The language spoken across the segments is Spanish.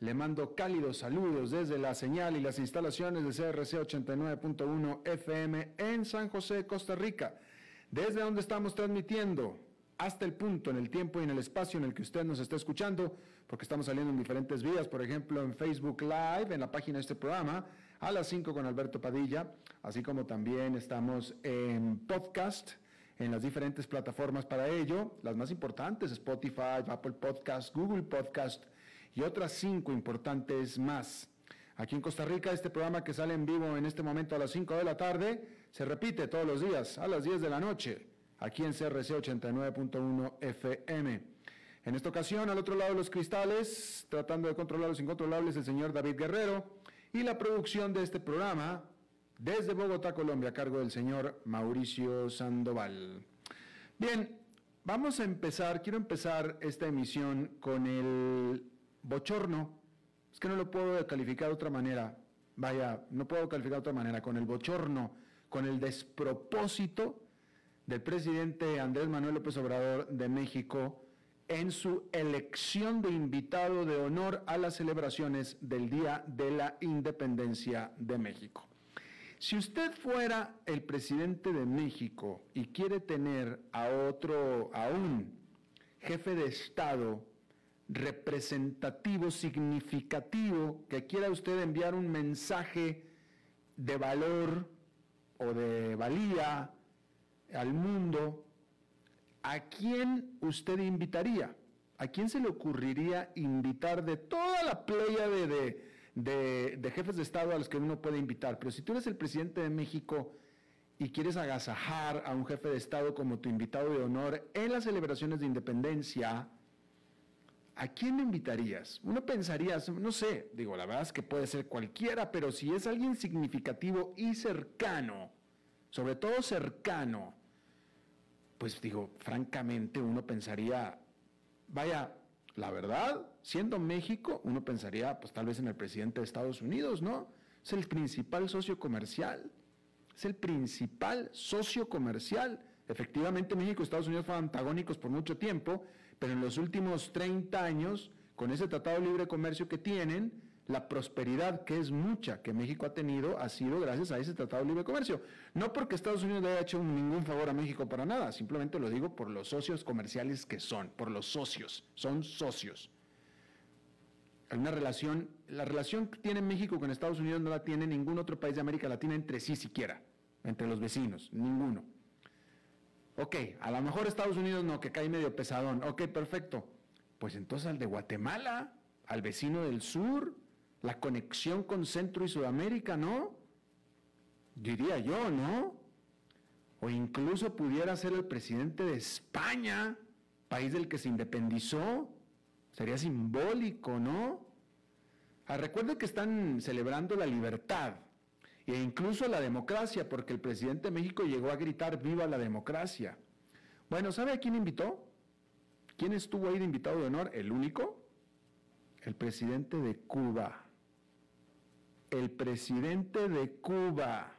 le mando cálidos saludos desde la señal y las instalaciones de CRC 89.1 FM en San José, Costa Rica, desde donde estamos transmitiendo hasta el punto, en el tiempo y en el espacio en el que usted nos está escuchando, porque estamos saliendo en diferentes vías, por ejemplo en Facebook Live, en la página de este programa, a las 5 con Alberto Padilla, así como también estamos en podcast, en las diferentes plataformas para ello, las más importantes, Spotify, Apple Podcast, Google Podcast, y otras cinco importantes más. Aquí en Costa Rica, este programa que sale en vivo en este momento a las 5 de la tarde, se repite todos los días a las 10 de la noche, aquí en CRC 89.1 FM. En esta ocasión, al otro lado de los cristales, tratando de controlar los incontrolables, el señor David Guerrero, y la producción de este programa desde Bogotá, Colombia, a cargo del señor Mauricio Sandoval. Bien, vamos a empezar, quiero empezar esta emisión con el bochorno, es que no lo puedo calificar de otra manera, vaya, no puedo calificar de otra manera, con el bochorno, con el despropósito del presidente Andrés Manuel López Obrador de México en su elección de invitado de honor a las celebraciones del Día de la Independencia de México. Si usted fuera el presidente de México y quiere tener a otro, a un jefe de Estado representativo, significativo, que quiera usted enviar un mensaje de valor o de valía al mundo, ¿a quién usted invitaría? ¿A quién se le ocurriría invitar de toda la playa de, de, jefes de Estado a los que uno puede invitar? Pero si tú eres el presidente de México y quieres agasajar a un jefe de Estado como tu invitado de honor en las celebraciones de independencia, ¿a quién invitarías? Uno pensaría, no sé, digo, la verdad es que puede ser cualquiera, pero si es alguien significativo y cercano, sobre todo cercano, pues digo, francamente uno pensaría, vaya, la verdad, siendo México, uno pensaría, pues tal vez en el presidente de Estados Unidos, ¿no? Es el principal socio comercial, es el principal socio comercial. Efectivamente, México y Estados Unidos fueron antagónicos por mucho tiempo, pero en los últimos 30 años, con ese Tratado de Libre Comercio que tienen, la prosperidad que es mucha que México ha tenido ha sido gracias a ese Tratado de Libre Comercio. No porque Estados Unidos haya hecho ningún favor a México para nada, simplemente lo digo por los socios comerciales que son, por los socios, son socios. Hay una relación, la relación que tiene México con Estados Unidos no la tiene ningún otro país de América Latina entre sí siquiera, entre los vecinos, ninguno. Ok, a lo mejor Estados Unidos no, que cae medio pesadón. Ok, perfecto. Pues entonces al de Guatemala, al vecino del sur, la conexión con Centro y Sudamérica, ¿no? Diría yo, ¿no? O incluso pudiera ser el presidente de España, país del que se independizó. Sería simbólico, ¿no? Ah, recuerden que están celebrando la libertad e incluso la democracia, porque el presidente de México llegó a gritar viva la democracia. Bueno, ¿sabe a quién invitó? ¿Quién estuvo ahí de invitado de honor? ¿El único? El presidente de Cuba. El presidente de Cuba.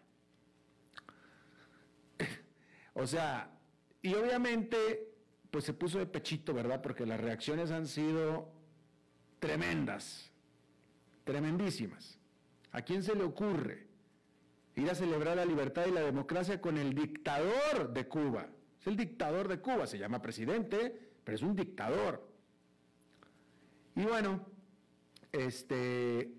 o sea, y obviamente, pues se puso de pechito, ¿verdad? Porque las reacciones han sido tremendas, tremendísimas. ¿A quién se le ocurre? Ir a celebrar la libertad y la democracia con el dictador de Cuba. Es el dictador de Cuba, se llama presidente, pero es un dictador. Y bueno, este,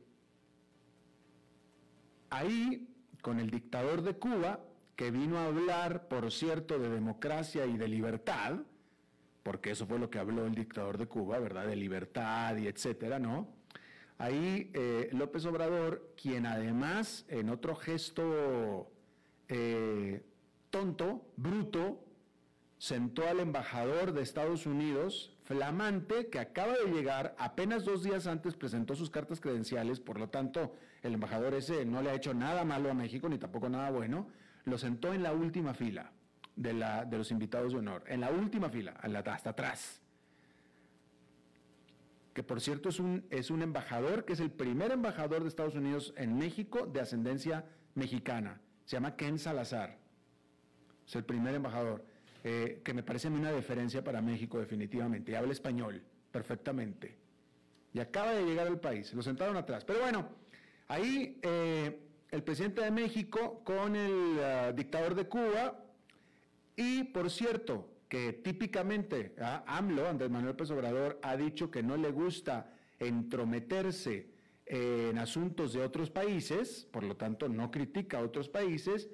ahí, con el dictador de Cuba, que vino a hablar, por cierto, de democracia y de libertad, porque eso fue lo que habló el dictador de Cuba, ¿verdad? De libertad y etcétera, ¿no? Ahí eh, López Obrador, quien además en otro gesto eh, tonto, bruto, sentó al embajador de Estados Unidos, flamante, que acaba de llegar, apenas dos días antes presentó sus cartas credenciales, por lo tanto el embajador ese no le ha hecho nada malo a México, ni tampoco nada bueno, lo sentó en la última fila de, de los invitados de honor, en la última fila, hasta atrás. Que por cierto es un, es un embajador, que es el primer embajador de Estados Unidos en México de ascendencia mexicana. Se llama Ken Salazar. Es el primer embajador, eh, que me parece una deferencia para México definitivamente. Y habla español perfectamente. Y acaba de llegar al país. Lo sentaron atrás. Pero bueno, ahí eh, el presidente de México con el ah, dictador de Cuba y, por cierto, que típicamente ah, AMLO, Andrés Manuel López Obrador, ha dicho que no le gusta entrometerse en asuntos de otros países, por lo tanto no critica a otros países,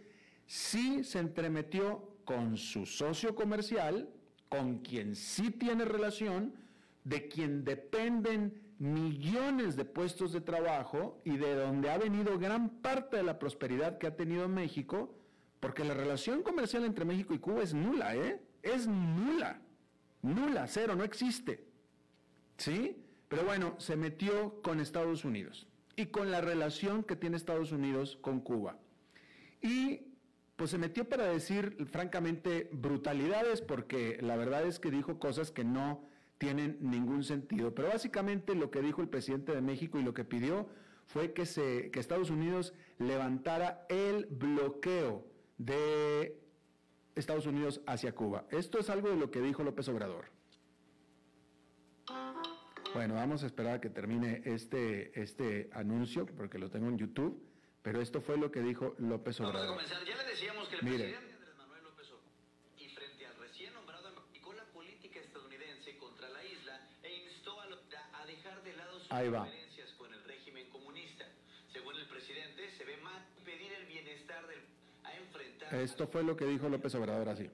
sí se entremetió con su socio comercial, con quien sí tiene relación, de quien dependen millones de puestos de trabajo y de donde ha venido gran parte de la prosperidad que ha tenido México, porque la relación comercial entre México y Cuba es nula, ¿eh? Es nula. Nula, cero, no existe. ¿Sí? Pero bueno, se metió con Estados Unidos y con la relación que tiene Estados Unidos con Cuba. Y pues se metió para decir, francamente, brutalidades, porque la verdad es que dijo cosas que no tienen ningún sentido. Pero básicamente lo que dijo el presidente de México y lo que pidió fue que, se, que Estados Unidos levantara el bloqueo de Estados Unidos hacia Cuba. Esto es algo de lo que dijo López Obrador. Bueno, vamos a esperar a que termine este, este anuncio, porque lo tengo en YouTube, pero esto fue lo que dijo López Obrador. Vamos a comenzar. Ya le decíamos que el Mire. presidente Andrés Manuel López Obrador, y frente al recién nombrado, aplicó la política estadounidense contra la isla e instó a, lo- a dejar de lado sus Ahí va. diferencias con el régimen comunista. Según el presidente, se ve mal pedir el bienestar del a enfrentar Esto fue lo que dijo López Obrador así.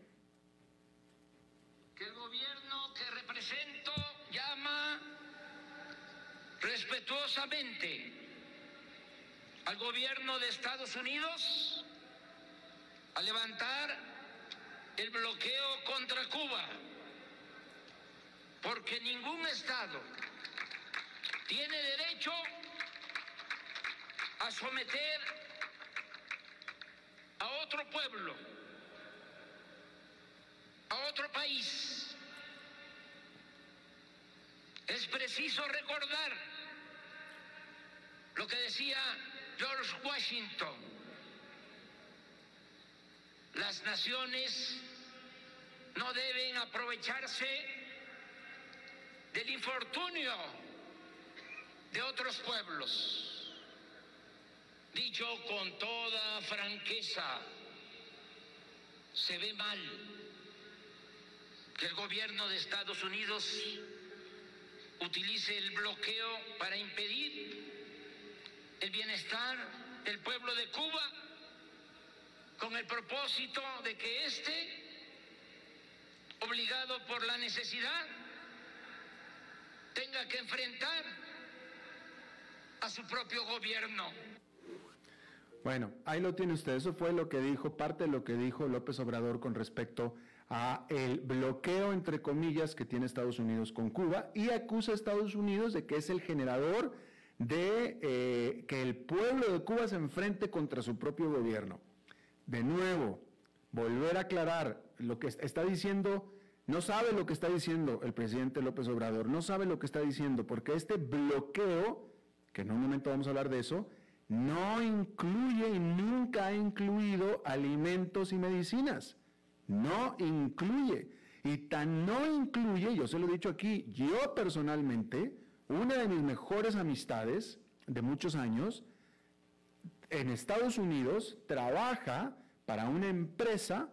que el gobierno que represento llama respetuosamente al gobierno de Estados Unidos a levantar el bloqueo contra Cuba, porque ningún Estado tiene derecho a someter a otro pueblo a otro país. Es preciso recordar lo que decía George Washington. Las naciones no deben aprovecharse del infortunio de otros pueblos. Dicho con toda franqueza, se ve mal que el gobierno de Estados Unidos utilice el bloqueo para impedir el bienestar del pueblo de Cuba con el propósito de que éste, obligado por la necesidad, tenga que enfrentar a su propio gobierno. Bueno, ahí lo tiene usted. Eso fue lo que dijo, parte de lo que dijo López Obrador con respecto a el bloqueo, entre comillas, que tiene Estados Unidos con Cuba y acusa a Estados Unidos de que es el generador de eh, que el pueblo de Cuba se enfrente contra su propio gobierno. De nuevo, volver a aclarar lo que está diciendo, no sabe lo que está diciendo el presidente López Obrador, no sabe lo que está diciendo, porque este bloqueo, que en un momento vamos a hablar de eso, no incluye y nunca ha incluido alimentos y medicinas. No incluye. Y tan no incluye, yo se lo he dicho aquí, yo personalmente, una de mis mejores amistades de muchos años, en Estados Unidos trabaja para una empresa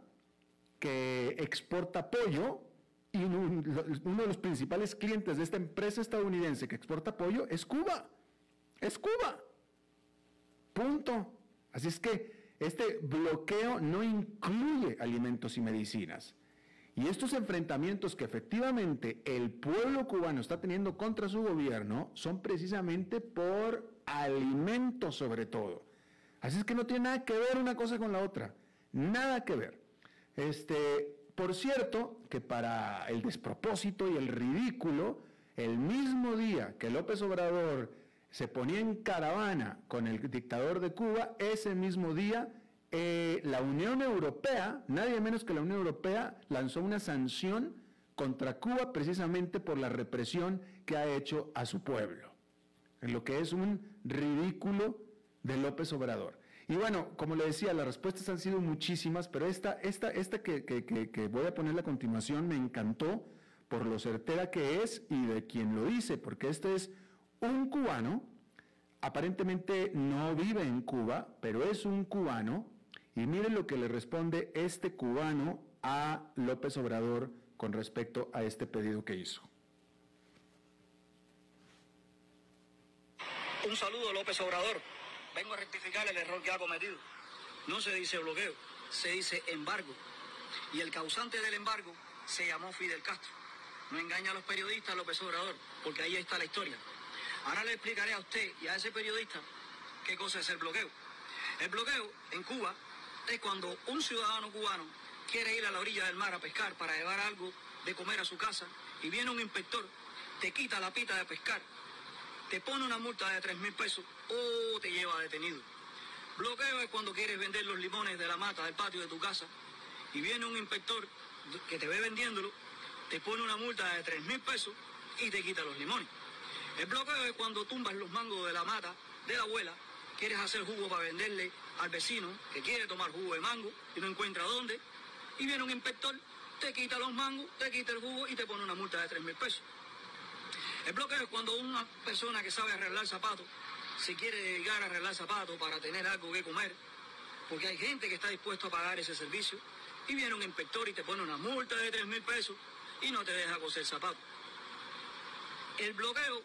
que exporta pollo y uno de los principales clientes de esta empresa estadounidense que exporta pollo es Cuba. Es Cuba. Punto. Así es que este bloqueo no incluye alimentos y medicinas. Y estos enfrentamientos que efectivamente el pueblo cubano está teniendo contra su gobierno son precisamente por alimentos sobre todo. Así es que no tiene nada que ver una cosa con la otra. Nada que ver. Este, por cierto, que para el despropósito y el ridículo, el mismo día que López Obrador se ponía en caravana con el dictador de Cuba, ese mismo día eh, la Unión Europea, nadie menos que la Unión Europea, lanzó una sanción contra Cuba precisamente por la represión que ha hecho a su pueblo, en lo que es un ridículo de López Obrador. Y bueno, como le decía, las respuestas han sido muchísimas, pero esta, esta, esta que, que voy a poner a continuación me encantó por lo certera que es y de quien lo dice, porque este es un cubano, aparentemente no vive en Cuba, pero es un cubano y miren lo que le responde este cubano a López Obrador con respecto a este pedido que hizo. Un saludo, López Obrador. Vengo a rectificar el error que ha cometido. No se dice bloqueo, se dice embargo. Y el causante del embargo se llamó Fidel Castro. No engaña a los periodistas, López Obrador, porque ahí está la historia. Ahora le explicaré a usted y a ese periodista qué cosa es el bloqueo. El bloqueo en Cuba es cuando un ciudadano cubano quiere ir a la orilla del mar a pescar para llevar algo de comer a su casa y viene un inspector, te quita la pita de pescar, te pone una multa de 3 mil pesos o te lleva detenido. Bloqueo es cuando quieres vender los limones de la mata del patio de tu casa y viene un inspector que te ve vendiéndolo, te pone una multa de 3 mil pesos y te quita los limones. El bloqueo es cuando tumbas los mangos de la mata de la abuela, quieres hacer jugo para venderle al vecino que quiere tomar jugo de mango y no encuentra dónde, y viene un inspector, te quita los mangos, te quita el jugo y te pone una multa de 3 mil pesos. El bloqueo es cuando una persona que sabe arreglar zapatos se quiere dedicar a arreglar zapatos para tener algo que comer, porque hay gente que está dispuesto a pagar ese servicio, y viene un inspector y te pone una multa de 3 mil pesos y no te deja coser zapatos. El bloqueo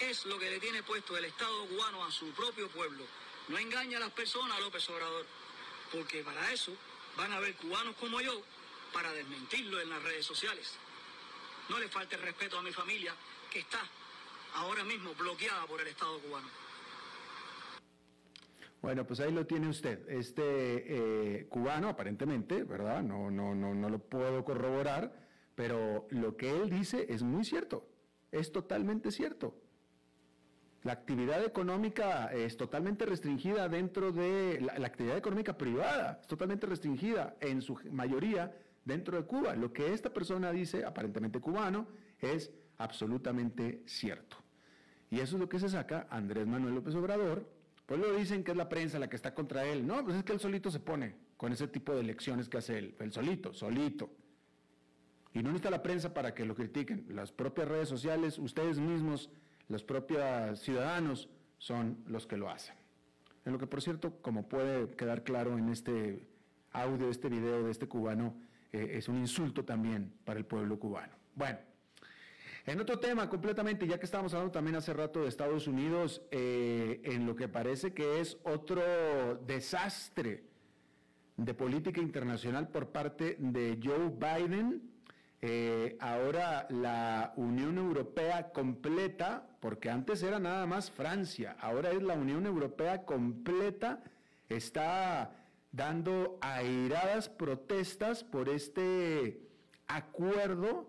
es lo que le tiene puesto el Estado cubano a su propio pueblo no engaña a las personas, López Obrador, porque para eso van a haber cubanos como yo para desmentirlo en las redes sociales. No le falte el respeto a mi familia que está ahora mismo bloqueada por el Estado cubano. Bueno, pues ahí lo tiene usted. Este eh, cubano, aparentemente, ¿verdad? No, no, no, no lo puedo corroborar, pero lo que él dice es muy cierto. Es totalmente cierto. La actividad económica es totalmente restringida dentro de la, actividad económica privada, es totalmente restringida en su mayoría dentro de Cuba. Lo que esta persona dice, aparentemente cubano, es absolutamente cierto. Y eso es lo que se saca Andrés Manuel López Obrador. Pues lo dicen que es la prensa la que está contra él. No, pues es que él solito se pone con ese tipo de elecciones que hace él. El solito, solito. Y no necesita la prensa para que lo critiquen. Las propias redes sociales, ustedes mismos los propios ciudadanos son los que lo hacen. En lo que, por cierto, como puede quedar claro en este audio, este video de este cubano, eh, es un insulto también para el pueblo cubano. Bueno, en otro tema completamente, ya que estábamos hablando también hace rato de Estados Unidos, eh, en lo que parece que es otro desastre de política internacional por parte de Joe Biden, eh, ahora la Unión Europea completa, porque antes era nada más Francia, ahora es la Unión Europea completa, está dando airadas protestas por este acuerdo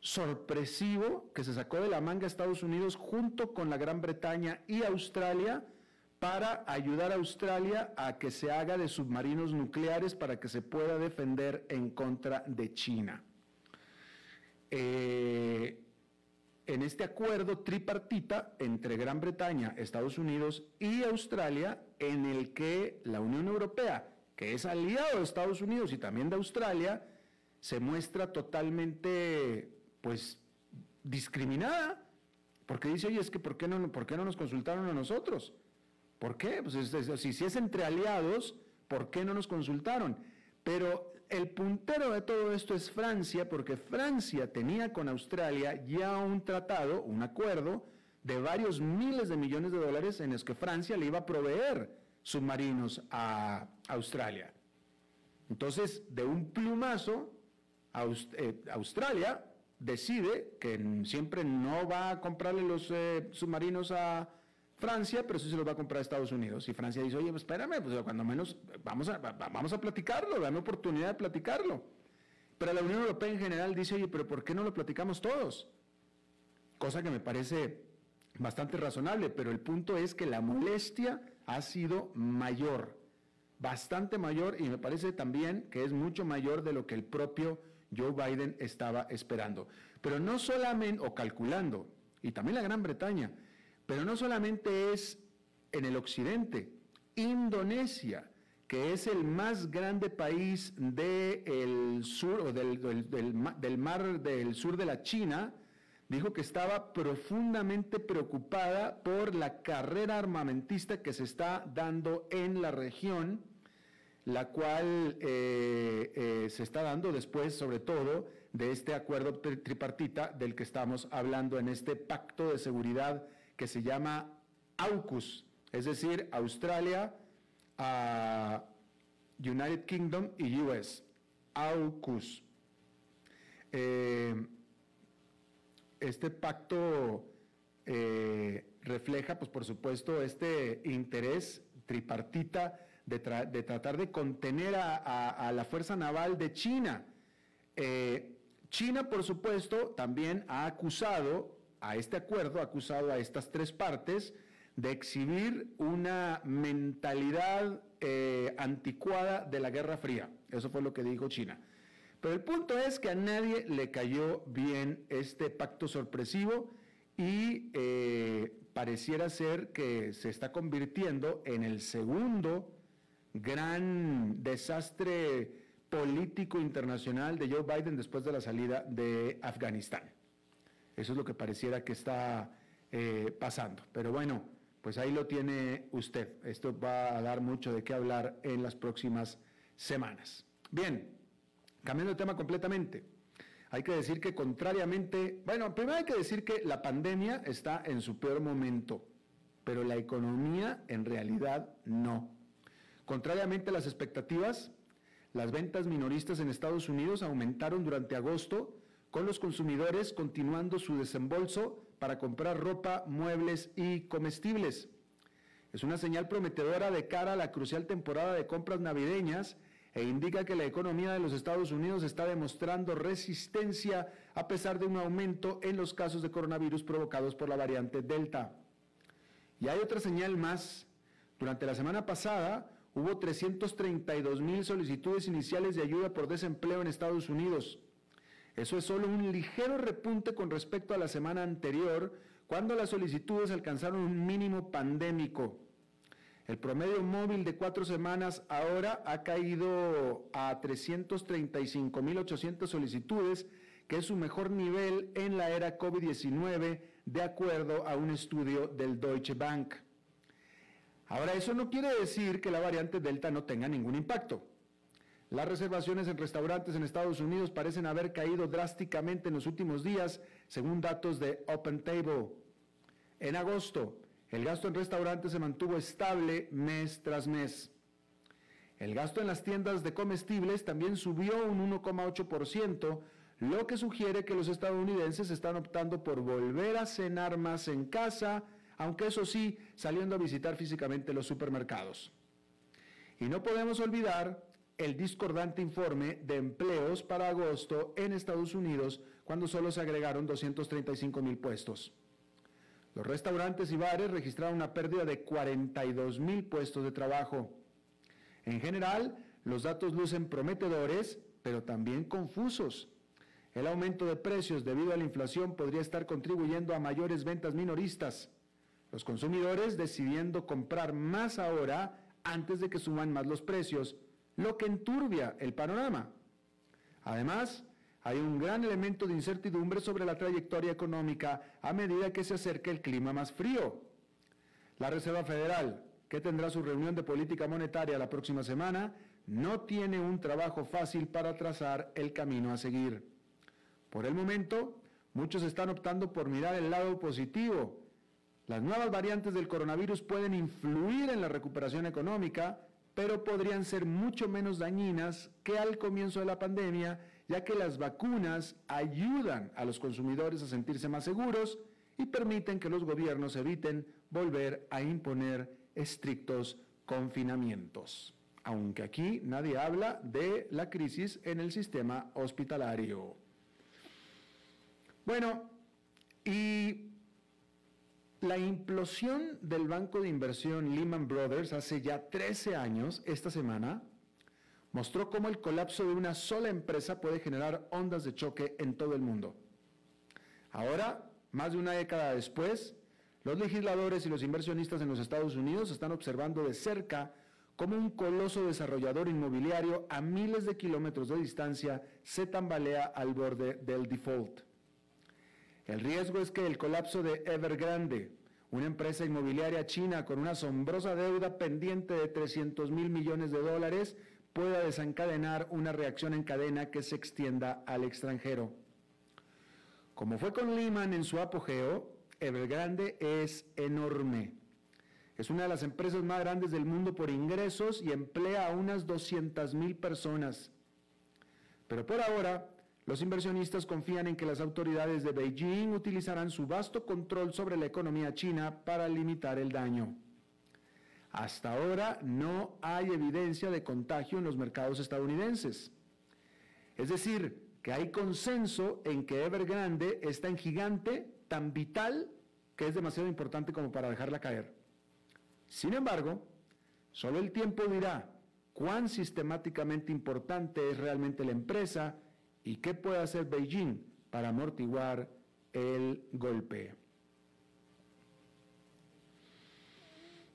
sorpresivo que se sacó de la manga Estados Unidos junto con la Gran Bretaña y Australia para ayudar a Australia a que se haga de submarinos nucleares para que se pueda defender en contra de China. Eh, en este acuerdo tripartita entre Gran Bretaña, Estados Unidos y Australia, en el que la Unión Europea, que es aliado de Estados Unidos y también de Australia, se muestra totalmente, pues, discriminada, porque dice, oye, es que ¿por qué no, por qué no nos consultaron a nosotros? ¿Por qué? Pues si, si es entre aliados, ¿por qué no nos consultaron? Pero el puntero de todo esto es Francia, porque Francia tenía con Australia ya un tratado, un acuerdo de varios miles de millones de dólares en los que Francia le iba a proveer submarinos a Australia. Entonces, de un plumazo, eh, Australia decide que siempre no va a comprarle los eh, submarinos a Francia, pero sí se los va a comprar a Estados Unidos. Y Francia dice, oye, espérame, pues cuando menos vamos a, vamos a platicarlo, dame oportunidad de platicarlo. Pero la Unión Europea en general dice, oye, pero ¿por qué no lo platicamos todos? Cosa que me parece bastante razonable, pero el punto es que la molestia ha sido mayor, bastante mayor, y me parece también que es mucho mayor de lo que el propio Joe Biden estaba esperando. Pero no solamente, o calculando, y también la Gran Bretaña, pero no solamente es en el occidente, Indonesia, que es el más grande país del sur o del, mar del sur de la China, dijo que estaba profundamente preocupada por la carrera armamentista que se está dando en la región, la cual eh, eh, se está dando después, sobre todo, de este acuerdo tripartita del que estamos hablando en este pacto de seguridad que se llama AUKUS, es decir, Australia, United Kingdom y US. AUKUS. Eh, este pacto eh, refleja, pues por supuesto, este interés tripartita de, tratar de contener a, la fuerza naval de China. Eh, China, por supuesto, también ha acusado a este acuerdo, ha acusado a estas tres partes de exhibir una mentalidad eh, anticuada de la Guerra Fría. Eso fue lo que dijo China. Pero el punto es que a nadie le cayó bien este pacto sorpresivo y eh, pareciera ser que se está convirtiendo en el segundo gran desastre político internacional de Joe Biden después de la salida de Afganistán. Eso es lo que pareciera que está eh, pasando. Pero bueno, pues ahí lo tiene usted. Esto va a dar mucho de qué hablar en las próximas semanas. Bien, Cambiando de tema completamente, hay que decir que contrariamente, bueno, primero hay que decir que la pandemia está en su peor momento, pero la economía en realidad no. Contrariamente a las expectativas, las ventas minoristas en Estados Unidos aumentaron durante agosto, con los consumidores continuando su desembolso para comprar ropa, muebles y comestibles. Es una señal prometedora de cara a la crucial temporada de compras navideñas e indica que la economía de los Estados Unidos está demostrando resistencia a pesar de un aumento en los casos de coronavirus provocados por la variante Delta. Y hay otra señal más. Durante la semana pasada hubo 332 mil solicitudes iniciales de ayuda por desempleo en Estados Unidos. Eso es solo un ligero repunte con respecto a la semana anterior, cuando las solicitudes alcanzaron un mínimo pandémico. El promedio móvil de cuatro semanas ahora ha caído a 335.800 solicitudes, que es su mejor nivel en la era COVID-19, de acuerdo a un estudio del Deutsche Bank. Ahora, eso no quiere decir que la variante Delta no tenga ningún impacto. Las reservaciones en restaurantes en Estados Unidos parecen haber caído drásticamente en los últimos días, según datos de Open Table. En agosto, el gasto en restaurantes se mantuvo estable mes tras mes. El gasto en las tiendas de comestibles también subió un 1,8%, lo que sugiere que los estadounidenses están optando por volver a cenar más en casa, aunque eso sí, saliendo a visitar físicamente los supermercados. Y no podemos olvidar el discordante informe de empleos para agosto en Estados Unidos, cuando solo se agregaron 235 mil puestos. Los restaurantes y bares registraron una pérdida de 42 mil puestos de trabajo. En general, los datos lucen prometedores, pero también confusos. El aumento de precios debido a la inflación podría estar contribuyendo a mayores ventas minoristas. Los consumidores decidiendo comprar más ahora antes de que suban más los precios, lo que enturbia el panorama. Además, hay un gran elemento de incertidumbre sobre la trayectoria económica a medida que se acerca el clima más frío. La Reserva Federal, que tendrá su reunión de política monetaria la próxima semana, no tiene un trabajo fácil para trazar el camino a seguir. Por el momento, muchos están optando por mirar el lado positivo. Las nuevas variantes del coronavirus pueden influir en la recuperación económica, pero podrían ser mucho menos dañinas que al comienzo de la pandemia, ya que las vacunas ayudan a los consumidores a sentirse más seguros y permiten que los gobiernos eviten volver a imponer estrictos confinamientos. Aunque aquí nadie habla de la crisis en el sistema hospitalario. Bueno, y la implosión del banco de inversión Lehman Brothers hace ya 13 años, esta semana, mostró cómo el colapso de una sola empresa puede generar ondas de choque en todo el mundo. Ahora, más de una década después, los legisladores y los inversionistas en los Estados Unidos están observando de cerca cómo un coloso desarrollador inmobiliario a miles de kilómetros de distancia se tambalea al borde del default. El riesgo es que el colapso de Evergrande, una empresa inmobiliaria china con una asombrosa deuda pendiente de 300 mil millones de dólares, pueda desencadenar una reacción en cadena que se extienda al extranjero. Como fue con Lehman en su apogeo, Evergrande es enorme. Es una de las empresas más grandes del mundo por ingresos y emplea a unas 200 mil personas. Pero por ahora, los inversionistas confían en que las autoridades de Beijing utilizarán su vasto control sobre la economía china para limitar el daño. Hasta ahora no hay evidencia de contagio en los mercados estadounidenses. Es decir, que hay consenso en que Evergrande es tan gigante, tan vital, que es demasiado importante como para dejarla caer. Sin embargo, solo el tiempo dirá cuán sistemáticamente importante es realmente la empresa ¿Y qué puede hacer Beijing para amortiguar el golpe?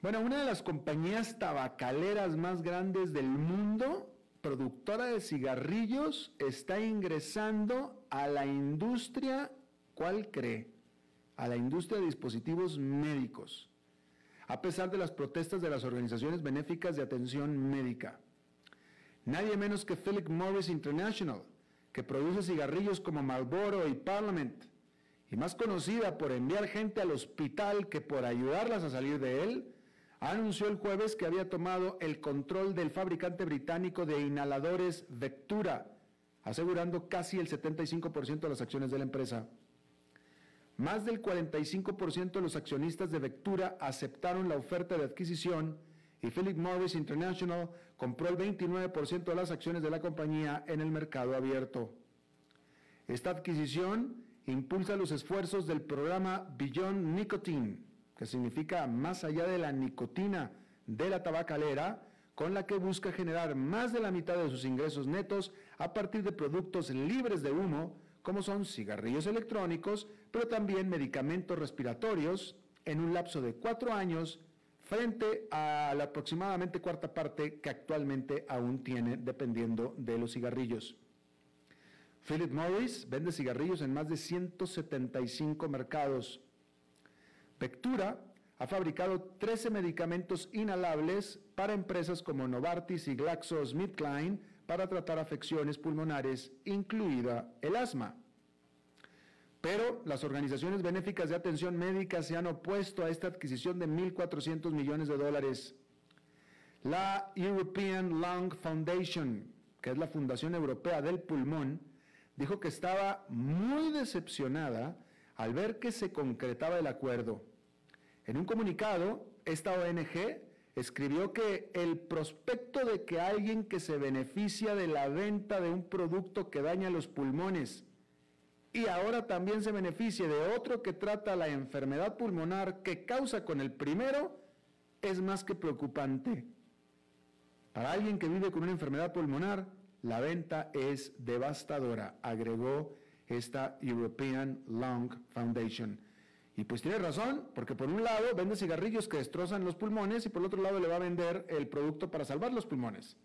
Bueno, una de las compañías tabacaleras más grandes del mundo, productora de cigarrillos, está ingresando a la industria, ¿cuál cree? A la industria de dispositivos médicos, a pesar de las protestas de las organizaciones benéficas de atención médica. Nadie menos que Philip Morris International, que produce cigarrillos como Marlboro y Parliament, y más conocida por enviar gente al hospital que por ayudarlas a salir de él, anunció el jueves que había tomado el control del fabricante británico de inhaladores Vectura, asegurando casi el 75% de las acciones de la empresa. Más del 45% de los accionistas de Vectura aceptaron la oferta de adquisición y Philip Morris International compró el 29% de las acciones de la compañía en el mercado abierto. Esta adquisición impulsa los esfuerzos del programa Beyond Nicotine, que significa más allá de la nicotina de la tabacalera, con la que busca generar más de la mitad de sus ingresos netos a partir de productos libres de humo, como son cigarrillos electrónicos, pero también medicamentos respiratorios, en un lapso de cuatro años frente a la aproximadamente cuarta parte que actualmente aún tiene dependiendo de los cigarrillos. Philip Morris vende cigarrillos en más de 175 mercados. Vectura ha fabricado 13 medicamentos inhalables para empresas como Novartis y GlaxoSmithKline para tratar afecciones pulmonares, incluida el asma. Pero las organizaciones benéficas de atención médica se han opuesto a esta adquisición de 1.400 millones de dólares. La European Lung Foundation, que es la Fundación Europea del Pulmón, dijo que estaba muy decepcionada al ver que se concretaba el acuerdo. En un comunicado, esta ONG escribió que el prospecto de que alguien que se beneficia de la venta de un producto que daña los pulmones y ahora también se beneficie de otro que trata la enfermedad pulmonar que causa con el primero, es más que preocupante. Para alguien que vive con una enfermedad pulmonar, la venta es devastadora, agregó esta European Lung Foundation. Y pues tiene razón, porque por un lado vende cigarrillos que destrozan los pulmones y por el otro lado le va a vender el producto para salvar los pulmones.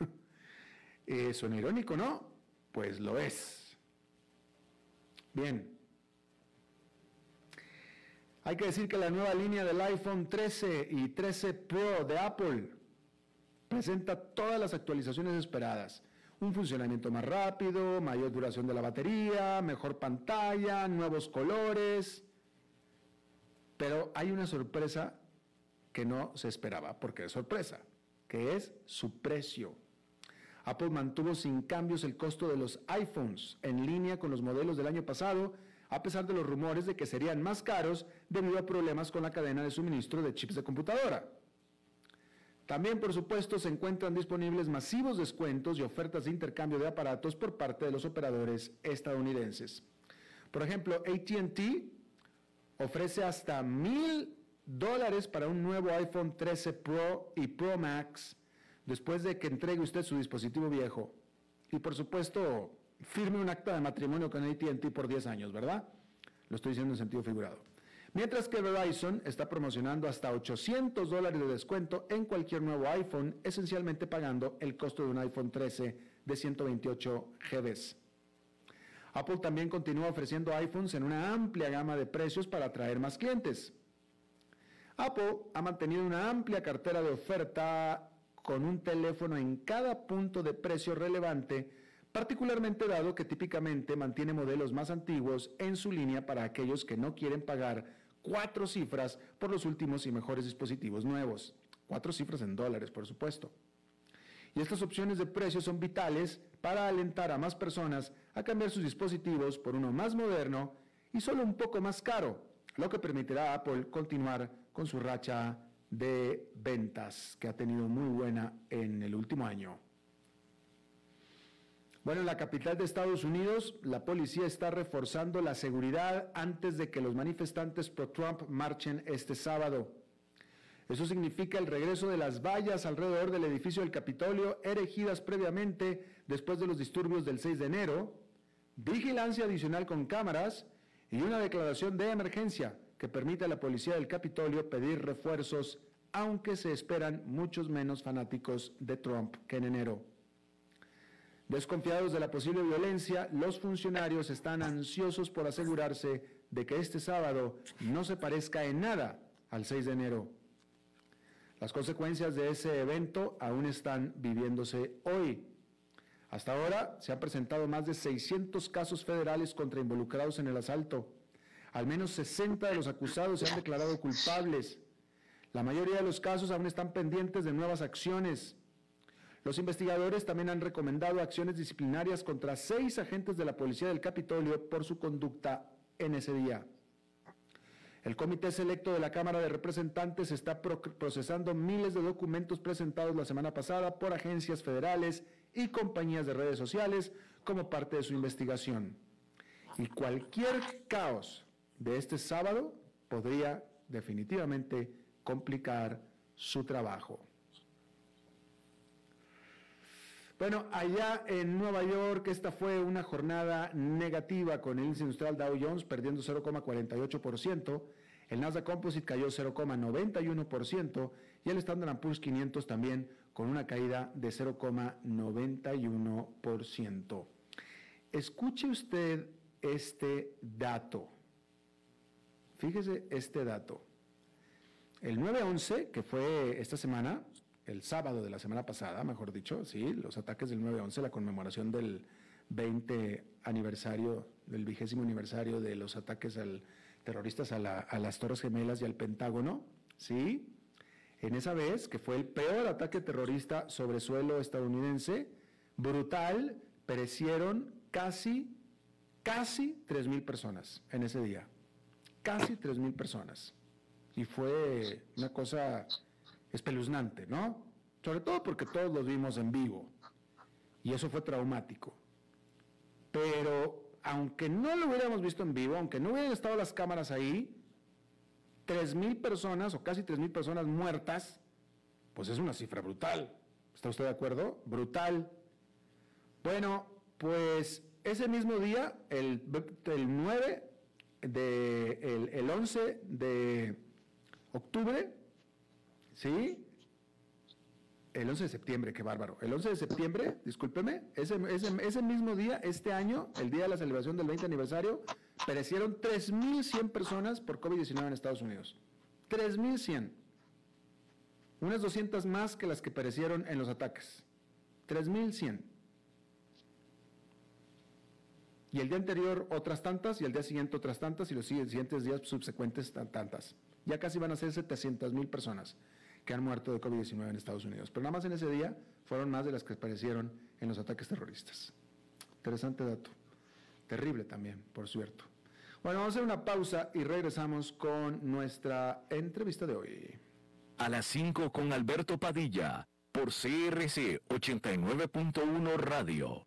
eh, ¿Suena irónico, no? Pues lo es. Bien. Hay que decir que la nueva línea del iPhone 13 y 13 Pro de Apple presenta todas las actualizaciones esperadas. Un funcionamiento más rápido, mayor duración de la batería, mejor pantalla, nuevos colores. Pero hay una sorpresa que no se esperaba, porque es sorpresa, que es su precio. Apple mantuvo sin cambios el costo de los iPhones en línea con los modelos del año pasado, a pesar de los rumores de que serían más caros debido a problemas con la cadena de suministro de chips de computadora. También, por supuesto, se encuentran disponibles masivos descuentos y ofertas de intercambio de aparatos por parte de los operadores estadounidenses. Por ejemplo, ATT ofrece hasta mil dólares para un nuevo iPhone 13 Pro y Pro Max después de que entregue usted su dispositivo viejo. Y por supuesto, firme un acta de matrimonio con ATT por 10 años, ¿verdad? Lo estoy diciendo en sentido figurado. Mientras que Verizon está promocionando hasta 800 dólares de descuento en cualquier nuevo iPhone, esencialmente pagando el costo de un iPhone 13 de 128 GB. Apple también continúa ofreciendo iPhones en una amplia gama de precios para atraer más clientes. Apple ha mantenido una amplia cartera de oferta con un teléfono en cada punto de precio relevante, particularmente dado que típicamente mantiene modelos más antiguos en su línea para aquellos que no quieren pagar cuatro cifras por los últimos y mejores dispositivos nuevos. Cuatro cifras en dólares, por supuesto. Y estas opciones de precio son vitales para alentar a más personas a cambiar sus dispositivos por uno más moderno y solo un poco más caro, lo que permitirá a Apple continuar con su racha de ventas que ha tenido muy buena en el último año. Bueno, en la capital de Estados Unidos, la policía está reforzando la seguridad antes de que los manifestantes pro-Trump marchen este sábado. Eso significa el regreso de las vallas alrededor del edificio del Capitolio erigidas previamente después de los disturbios del 6 de enero, vigilancia adicional con cámaras y una declaración de emergencia que permite a la policía del Capitolio pedir refuerzos, aunque se esperan muchos menos fanáticos de Trump que en enero. Desconfiados de la posible violencia, los funcionarios están ansiosos por asegurarse de que este sábado no se parezca en nada al 6 de enero. Las consecuencias de ese evento aún están viviéndose hoy. Hasta ahora se han presentado más de 600 casos federales contra involucrados en el asalto. Al menos 60 de los acusados se han declarado culpables. La mayoría de los casos aún están pendientes de nuevas acciones. Los investigadores también han recomendado acciones disciplinarias contra seis agentes de la Policía del Capitolio por su conducta en ese día. El Comité Selecto de la Cámara de Representantes está procesando miles de documentos presentados la semana pasada por agencias federales y compañías de redes sociales como parte de su investigación. Y cualquier caos de este sábado podría definitivamente complicar su trabajo. Bueno, allá en Nueva York esta fue una jornada negativa con el índice industrial Dow Jones perdiendo 0,48%, el Nasdaq Composite cayó 0,91% y el Standard Poor's 500 también con una caída de 0,91%. Escuche usted este dato. Fíjese este dato. El 9-11, que fue esta semana, el sábado de la semana pasada, mejor dicho, sí, los ataques del 9-11, la conmemoración del 20 aniversario, del vigésimo aniversario de los ataques terroristas a, a las Torres Gemelas y al Pentágono, sí, en esa vez, que fue el peor ataque terrorista sobre suelo estadounidense, brutal, perecieron casi, casi 3.000 personas en ese día casi 3.000 personas. Y fue una cosa espeluznante, ¿no? Sobre todo porque todos los vimos en vivo. Y eso fue traumático. Pero aunque no lo hubiéramos visto en vivo, aunque no hubieran estado las cámaras ahí, 3.000 personas o casi 3.000 personas muertas, pues es una cifra brutal. ¿Está usted de acuerdo? Brutal. Bueno, pues ese mismo día, el, el 9 de el, 11 de octubre, ¿sí? El 11 de septiembre, qué bárbaro. El 11 de septiembre, discúlpeme, ese, ese, ese, mismo día, este año, el día de la celebración del 20 aniversario, Perecieron 3.100 personas por COVID-19 en Estados Unidos. 3.100. Unas 200 más que las que perecieron en los ataques. 3.100. Y el día anterior otras tantas, y el día siguiente otras tantas, y los siguientes días subsecuentes tantas. Ya casi van a ser 700 mil personas que han muerto de COVID-19 en Estados Unidos. Pero nada más en ese día fueron más de las que perecieron en los ataques terroristas. Interesante dato. Terrible también, por cierto. Bueno, vamos a hacer una pausa y regresamos con nuestra entrevista de hoy. A las 5 con Alberto Padilla, por CRC 89.1 Radio.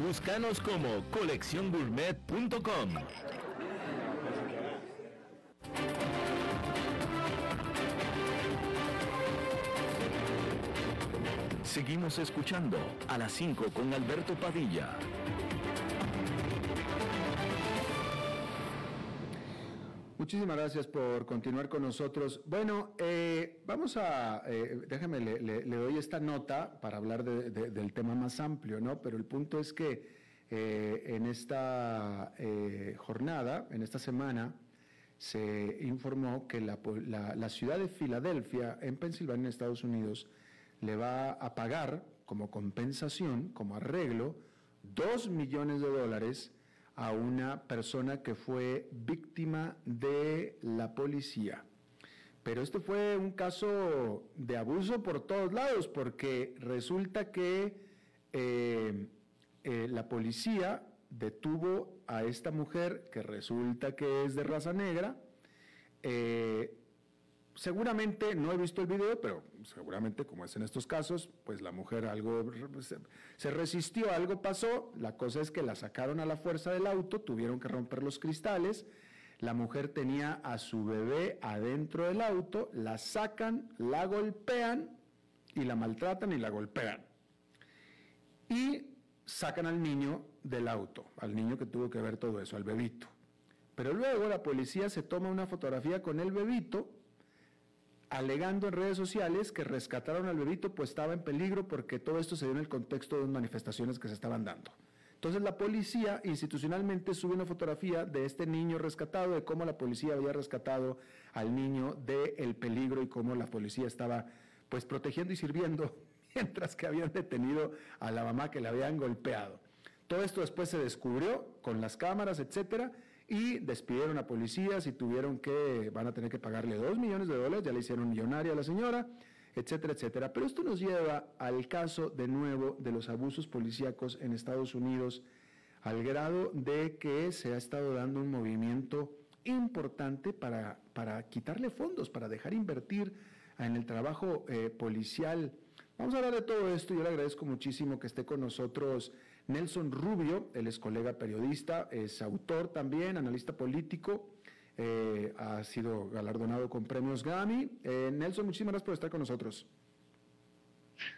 Búscanos como colecciongourmet.com. Seguimos escuchando a las 5 con Alberto Padilla. Muchísimas gracias por continuar con nosotros. Bueno, eh, vamos a, eh, déjame, le, doy esta nota para hablar del tema más amplio, ¿no? Pero el punto es que eh, en esta jornada, en esta semana, se informó que la, la, ciudad de Filadelfia, en Pensilvania, en Estados Unidos, le va a pagar como compensación, como arreglo, dos millones de dólares a una persona que fue víctima de la policía. Pero este fue un caso de abuso por todos lados, porque resulta que eh, eh, la policía detuvo a esta mujer que resulta que es de raza negra, eh, seguramente, no he visto el video, pero seguramente como es en estos casos, pues la mujer algo se resistió, algo pasó, la cosa es que la sacaron a la fuerza del auto, tuvieron que romper los cristales, la mujer tenía a su bebé adentro del auto, la sacan, la golpean y la maltratan y la golpean. Y sacan al niño del auto, al niño que tuvo que ver todo eso, al bebito. Pero luego la policía se toma una fotografía con el bebito alegando en redes sociales que rescataron al bebito pues estaba en peligro porque todo esto se dio en el contexto de manifestaciones que se estaban dando. Entonces la policía institucionalmente sube una fotografía de este niño rescatado, de cómo la policía había rescatado al niño del peligro y cómo la policía estaba pues protegiendo y sirviendo mientras que habían detenido a la mamá que le habían golpeado. Todo esto después se descubrió con las cámaras, etcétera, y despidieron a policías y tuvieron que, van a tener que pagarle dos millones de dólares, ya le hicieron millonaria a la señora, etcétera, etcétera. Pero esto nos lleva al caso de nuevo de los abusos policíacos en Estados Unidos, al grado de que se ha estado dando un movimiento importante para, para quitarle fondos, para dejar invertir en el trabajo eh, policial. Vamos a hablar de todo esto. Yo le agradezco muchísimo que esté con nosotros Nelson Rubio, él es colega periodista, es autor también, analista político, eh, ha sido galardonado con premios Grammy. Eh, Nelson, muchísimas gracias por estar con nosotros.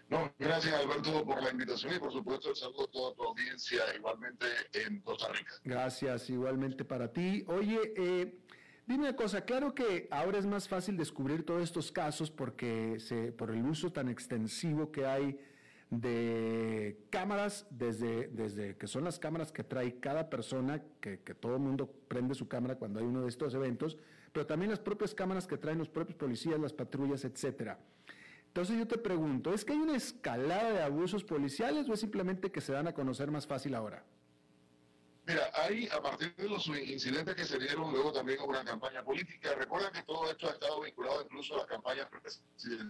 No, gracias Alberto por la invitación y por supuesto el saludo a toda tu audiencia igualmente en Costa Rica. Gracias, igualmente para ti. Oye, eh, Dime una cosa, claro que ahora es más fácil descubrir todos estos casos porque se, por el uso tan extensivo que hay de cámaras, desde, desde que son las cámaras que trae cada persona, que, que todo el mundo prende su cámara cuando hay uno de estos eventos, pero también las propias cámaras que traen los propios policías, las patrullas, etcétera. Entonces yo te pregunto, ¿es que hay una escalada de abusos policiales o es simplemente que se dan a conocer más fácil ahora? Mira, hay a partir de los incidentes que se dieron luego también una campaña política. Recuerda que todo esto ha estado vinculado incluso a campañas presidenciales.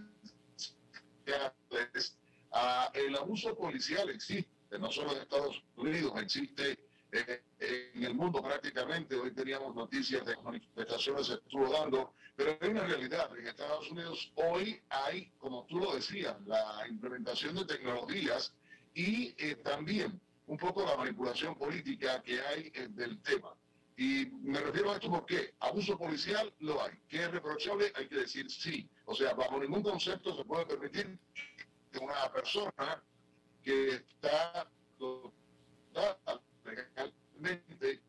El abuso policial existe, no solo en Estados Unidos, existe en el mundo prácticamente. Hoy teníamos noticias de manifestaciones se estuvo dando, pero hay una realidad. En Estados Unidos hoy hay, como tú lo decías, la implementación de tecnologías y eh, también un poco la manipulación política que hay eh, del tema. Y me refiero a esto porque abuso policial lo hay. ¿Que es reprochable? Hay que decir sí. O sea, bajo ningún concepto se puede permitir una persona que está legalmente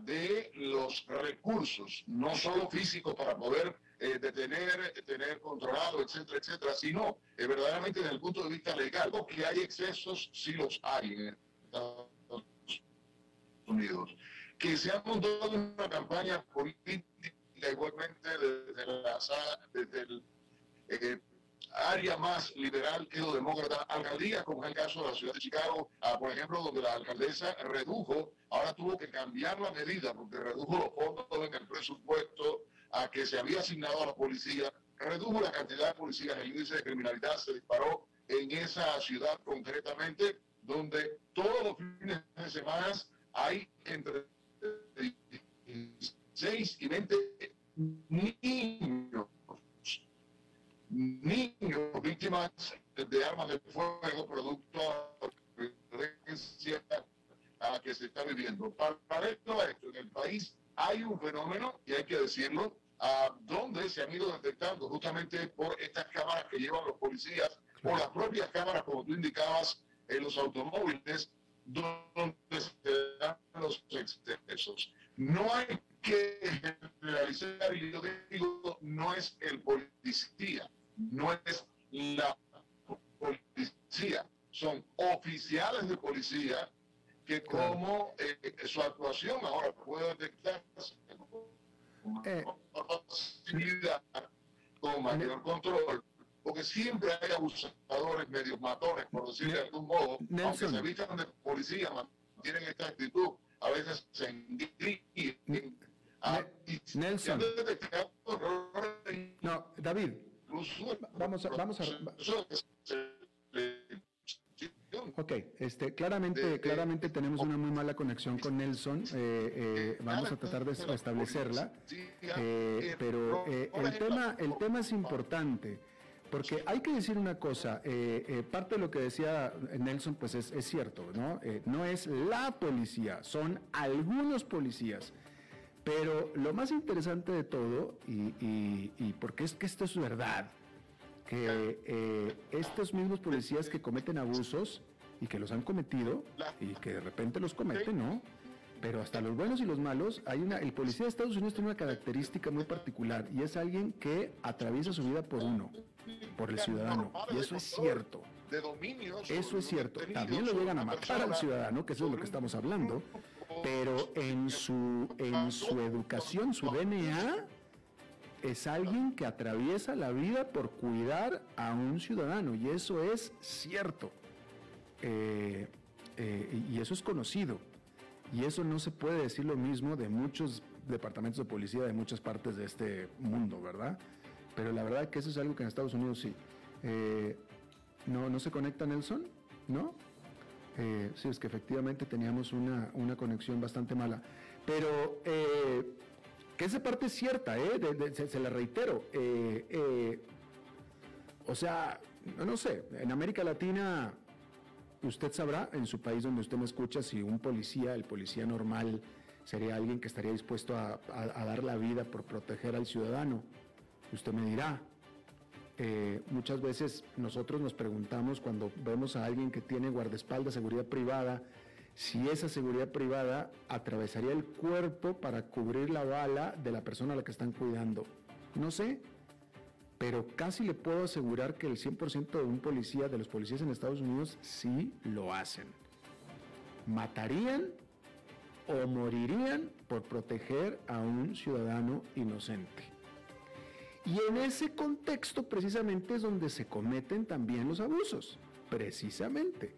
de los recursos, no solo físicos para poder eh, detener, tener controlado, etcétera, etcétera, sino eh, verdaderamente desde el punto de vista legal, que hay excesos, sí los hay Estados Unidos. Que se ha montado una campaña política igualmente desde, la, desde el eh, área más liberal que lo demócrata, alcaldías, como es el caso de la ciudad de Chicago, ah, por ejemplo, donde la alcaldesa redujo, ahora tuvo que cambiar la medida porque redujo los fondos en el presupuesto a que se había asignado a la policía, redujo la cantidad de policías, el índice de criminalidad se disparó en esa ciudad concretamente, donde todos los fines de semana hay entre 6 y 20 niños, niños víctimas de armas de fuego, producto de la violencia a que se está viviendo. Para esto, en el país hay un fenómeno, y hay que decirlo, a donde se han ido detectando justamente por estas cámaras que llevan los policías, o las propias cámaras, como tú indicabas, en los automóviles donde se dan los excesos. No hay que generalizar, y yo digo, no es el policía, no es la policía, son oficiales de policía que como eh, su actuación ahora puede detectarse eh, con mayor control porque siempre hay abusadores, medios matones, por decirlo de algún modo, aunque se vistan de policía, tienen esta actitud, a veces se engríen. Nelson. No, David. Vamos a, vamos a. Ok, este, claramente, claramente tenemos una muy mala conexión con Nelson. Eh, eh, vamos a tratar de establecerla, eh, pero el tema, el tema es importante. Porque hay que decir una cosa, eh, eh, parte de lo que decía Nelson, pues es, cierto, ¿no? Eh, no es la policía, son algunos policías. Pero lo más interesante de todo, y, porque es que esto es verdad, que estos mismos policías que cometen abusos y que los han cometido y que de repente los cometen, ¿no? Pero hasta los buenos y los malos, hay una, el policía de Estados Unidos tiene una característica muy particular y es alguien que atraviesa su vida por uno por el ciudadano. Y eso es cierto. Eso es cierto. También lo llegan a matar al ciudadano, que eso es lo que estamos hablando, pero en su, en su educación, su DNA, es alguien que atraviesa la vida por cuidar a un ciudadano, y eso es cierto. Eh, eh, y eso es conocido. Y eso no se puede decir lo mismo de muchos departamentos de policía de muchas partes de este mundo, ¿verdad? Pero la verdad que eso es algo que en Estados Unidos sí. Eh, no, ¿No se conecta Nelson? ¿No? Eh, sí, es que efectivamente teníamos una, conexión bastante mala. Pero eh, que esa parte es cierta, ¿eh? se, la reitero. o sea, no, sé, en América Latina, usted sabrá, en su país donde usted me escucha, si un policía, el policía normal, sería alguien que estaría dispuesto a dar la vida por proteger al ciudadano. Usted me dirá, eh, muchas veces nosotros nos preguntamos cuando vemos a alguien que tiene guardaespaldas, seguridad privada, si esa seguridad privada atravesaría el cuerpo para cubrir la bala de la persona a la que están cuidando. No sé, pero casi le puedo asegurar que el 100% de un policía, de los policías en Estados Unidos, sí lo hacen. Matarían o morirían por proteger a un ciudadano inocente. Y en ese contexto precisamente es donde se cometen también los abusos, precisamente.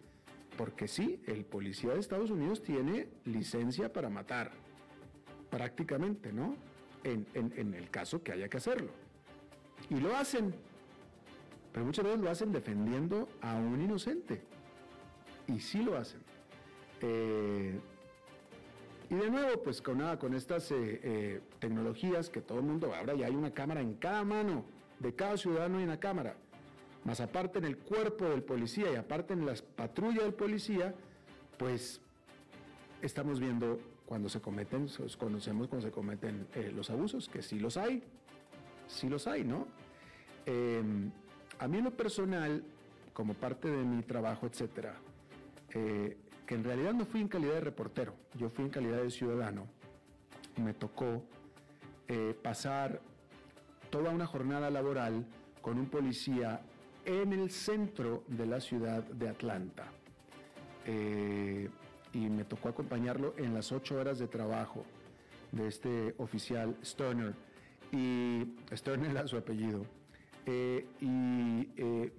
Porque sí, el policía de Estados Unidos tiene licencia para matar, prácticamente, ¿no? En, en el caso que haya que hacerlo. Y lo hacen, pero muchas veces lo hacen defendiendo a un inocente. Y sí lo hacen. Eh, y de nuevo, pues con, nada, con estas eh, eh, tecnologías que todo el mundo, ahora ya hay una cámara en cada mano, de cada ciudadano hay una cámara, más aparte en el cuerpo del policía y aparte en las patrullas del policía, pues estamos viendo cuando se cometen, conocemos cuando se cometen los abusos, que sí los hay, sí los hay, ¿no? Em, a mí en lo personal, como parte de mi trabajo, etcétera, eh, que en realidad no fui en calidad de reportero, yo fui en calidad de ciudadano, me tocó eh, pasar toda una jornada laboral con un policía en el centro de la ciudad de Atlanta. Eh, y me tocó acompañarlo en las ocho horas de trabajo de este oficial Sterner y Stern era su apellido. Eh, y eh,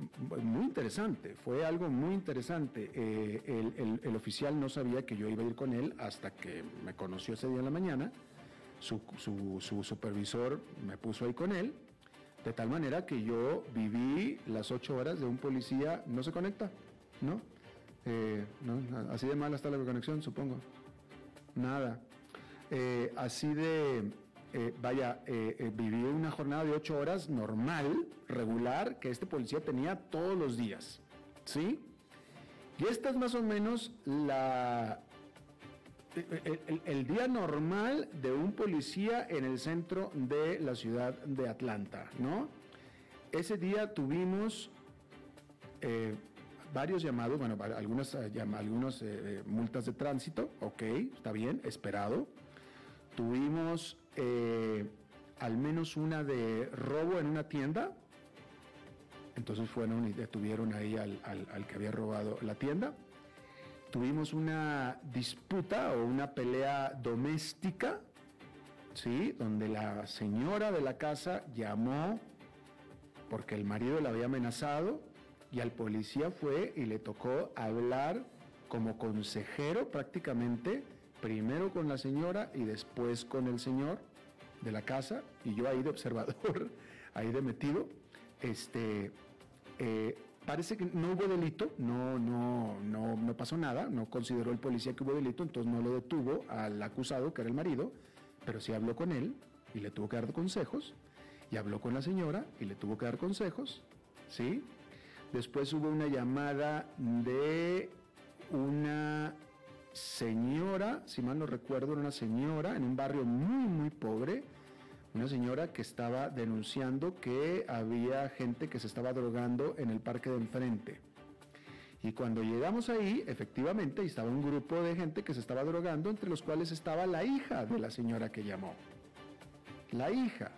muy interesante, fue algo muy interesante. Eh, el, oficial no sabía que yo iba a ir con él hasta que me conoció ese día en la mañana. Su, su, supervisor me puso ahí con él, de tal manera que yo viví las ocho horas de un policía, no se conecta, ¿no? no así de mal está la conexión, supongo. Nada. así de eh, vaya, eh, eh, viví una jornada de ocho horas normal, regular, que este policía tenía todos los días. ¿Sí? Y esta es más o menos la, el, día normal de un policía en el centro de la ciudad de Atlanta, ¿no? Ese día tuvimos varios llamados, bueno, algunas, algunas multas de tránsito, ok, está bien, esperado. Tuvimos eh, al menos una de robo en una tienda. Entonces fueron y detuvieron ahí al, que había robado la tienda. Tuvimos una disputa o una pelea doméstica, ¿sí? Donde la señora de la casa llamó porque el marido la había amenazado y al policía fue y le tocó hablar como consejero prácticamente primero con la señora y después con el señor de la casa, y yo ahí de observador, ahí de metido, este, eh, parece que no hubo delito, no, no, no, no pasó nada, no consideró el policía que hubo delito, entonces no lo detuvo al acusado, que era el marido, pero sí habló con él y le tuvo que dar consejos, y habló con la señora y le tuvo que dar consejos, ¿sí? Después hubo una llamada de una señora, si mal no recuerdo, era una señora en un barrio muy, muy pobre, una señora que estaba denunciando que había gente que se estaba drogando en el parque de enfrente. Y cuando llegamos ahí, efectivamente, estaba un grupo de gente que se estaba drogando, entre los cuales estaba la hija de la señora que llamó. La hija.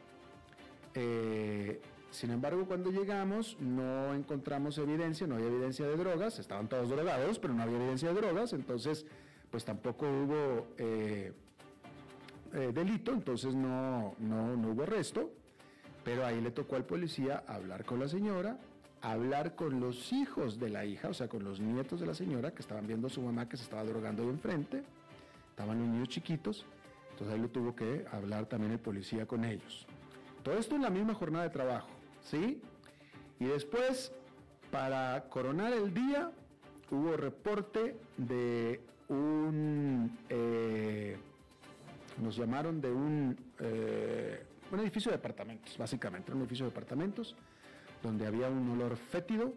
Eh, sin embargo, cuando llegamos no encontramos evidencia, no había evidencia de drogas, estaban todos drogados, pero no había evidencia de drogas, entonces pues tampoco hubo eh, eh, delito, entonces no, no, no hubo arresto, pero ahí le tocó al policía hablar con la señora, hablar con los hijos de la hija, o sea, con los nietos de la señora que estaban viendo a su mamá que se estaba drogando ahí enfrente, estaban los niños chiquitos, entonces ahí le tuvo que hablar también el policía con ellos. Todo esto en la misma jornada de trabajo, ¿sí? Y después, para coronar el día, hubo reporte de un, eh, nos llamaron de un, eh, un edificio de departamentos, básicamente, un edificio de departamentos, donde había un olor fétido.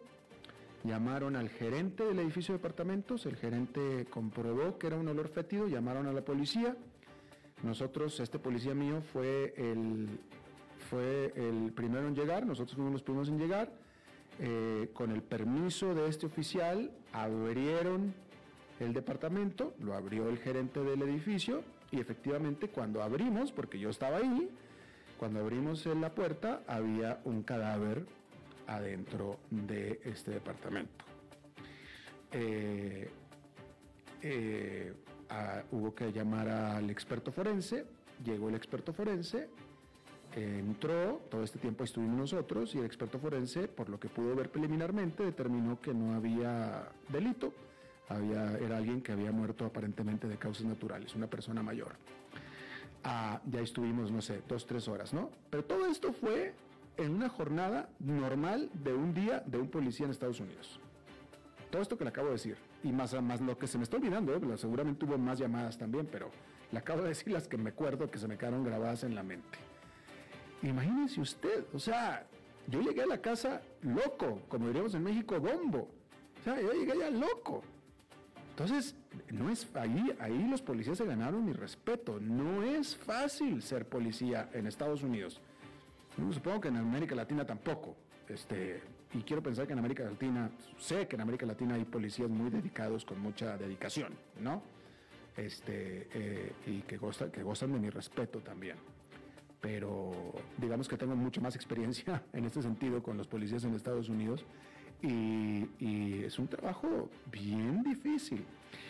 Llamaron al gerente del edificio de departamentos, el gerente comprobó que era un olor fétido, llamaron a la policía. Nosotros, este policía mío fue el, fue el primero en llegar, nosotros fuimos los primeros en llegar. Eh, con el permiso de este oficial, abrieron el departamento, lo abrió el gerente del edificio y efectivamente cuando abrimos, porque yo estaba ahí, cuando abrimos la puerta había un cadáver adentro de este departamento. Eh, eh, hubo que llamar al experto forense, llegó el experto forense, entró, todo este tiempo estuvimos nosotros y el experto forense, por lo que pudo ver preliminarmente, determinó que no había delito, era alguien que había muerto aparentemente de causas naturales, una persona mayor. Ah, ya estuvimos, no sé, dos, tres horas, ¿no? Pero todo esto fue en una jornada normal de un día de un policía en Estados Unidos. Todo esto que le acabo de decir, y más, más lo que se me está olvidando, ¿eh? seguramente hubo más llamadas también, pero le acabo de decir las que me acuerdo que se me quedaron grabadas en la mente. Imagínese usted, o sea, yo llegué a la casa loco, como diríamos en México, bombo. O sea, yo llegué ya loco. Entonces, no es ahí, ahí los policías se ganaron mi respeto. No es fácil ser policía en Estados Unidos. Supongo que en América Latina tampoco. Este, y quiero pensar que en América Latina, sé que en América Latina hay policías muy dedicados con mucha dedicación, ¿no? Este, eh, y que gozan, que gozan de mi respeto también. Pero digamos que tengo mucha más experiencia en este sentido con los policías en Estados Unidos y, es un trabajo bien difícil.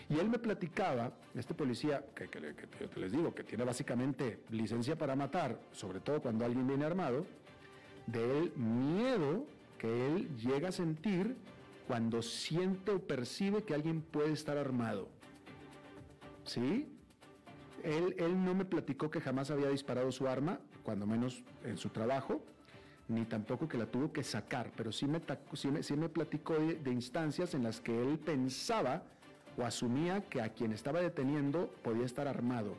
Y él me platicaba, este policía, que, que, que, les digo, que tiene básicamente licencia para matar, sobre todo cuando alguien viene armado, del miedo que él llega a sentir cuando siente o percibe que alguien puede estar armado. ¿Sí? Él, él no me platicó que jamás había disparado su arma, cuando menos en su trabajo, ni tampoco que la tuvo que sacar, pero sí me, sí me, platicó de, instancias en las que él pensaba o asumía que a quien estaba deteniendo podía estar armado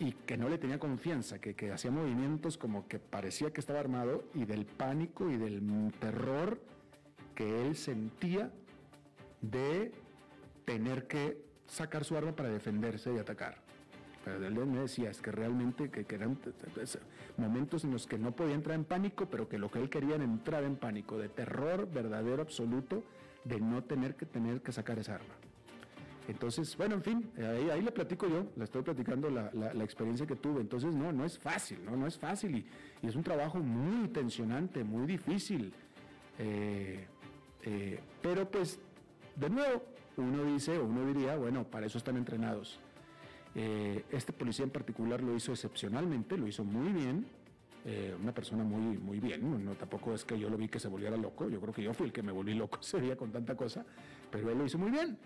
y que no le tenía confianza, que, que hacía movimientos como que parecía que estaba armado y del pánico y del terror que él sentía de tener que sacar su arma para defenderse y atacar. Pero él me decía, es que realmente que, eran momentos en los que no podía entrar en pánico, pero que lo que él quería era entrar en pánico, de terror verdadero, absoluto, de no tener que tener que sacar esa arma. Entonces, bueno, en fin, ahí, le platico yo, le estoy platicando la, experiencia que tuve. Entonces, no, no es fácil, no, no es fácil y, y es un trabajo muy tensionante, muy difícil. Eh, eh, pero pues, de nuevo, uno dice, o uno diría, bueno, para eso están entrenados. Eh, este policía en particular lo hizo excepcionalmente, lo hizo muy bien, una persona muy, muy bien, no, tampoco es que yo lo vi que se volviera loco, yo creo que yo fui el que me volví loco ese día con tanta cosa, pero él lo hizo muy bien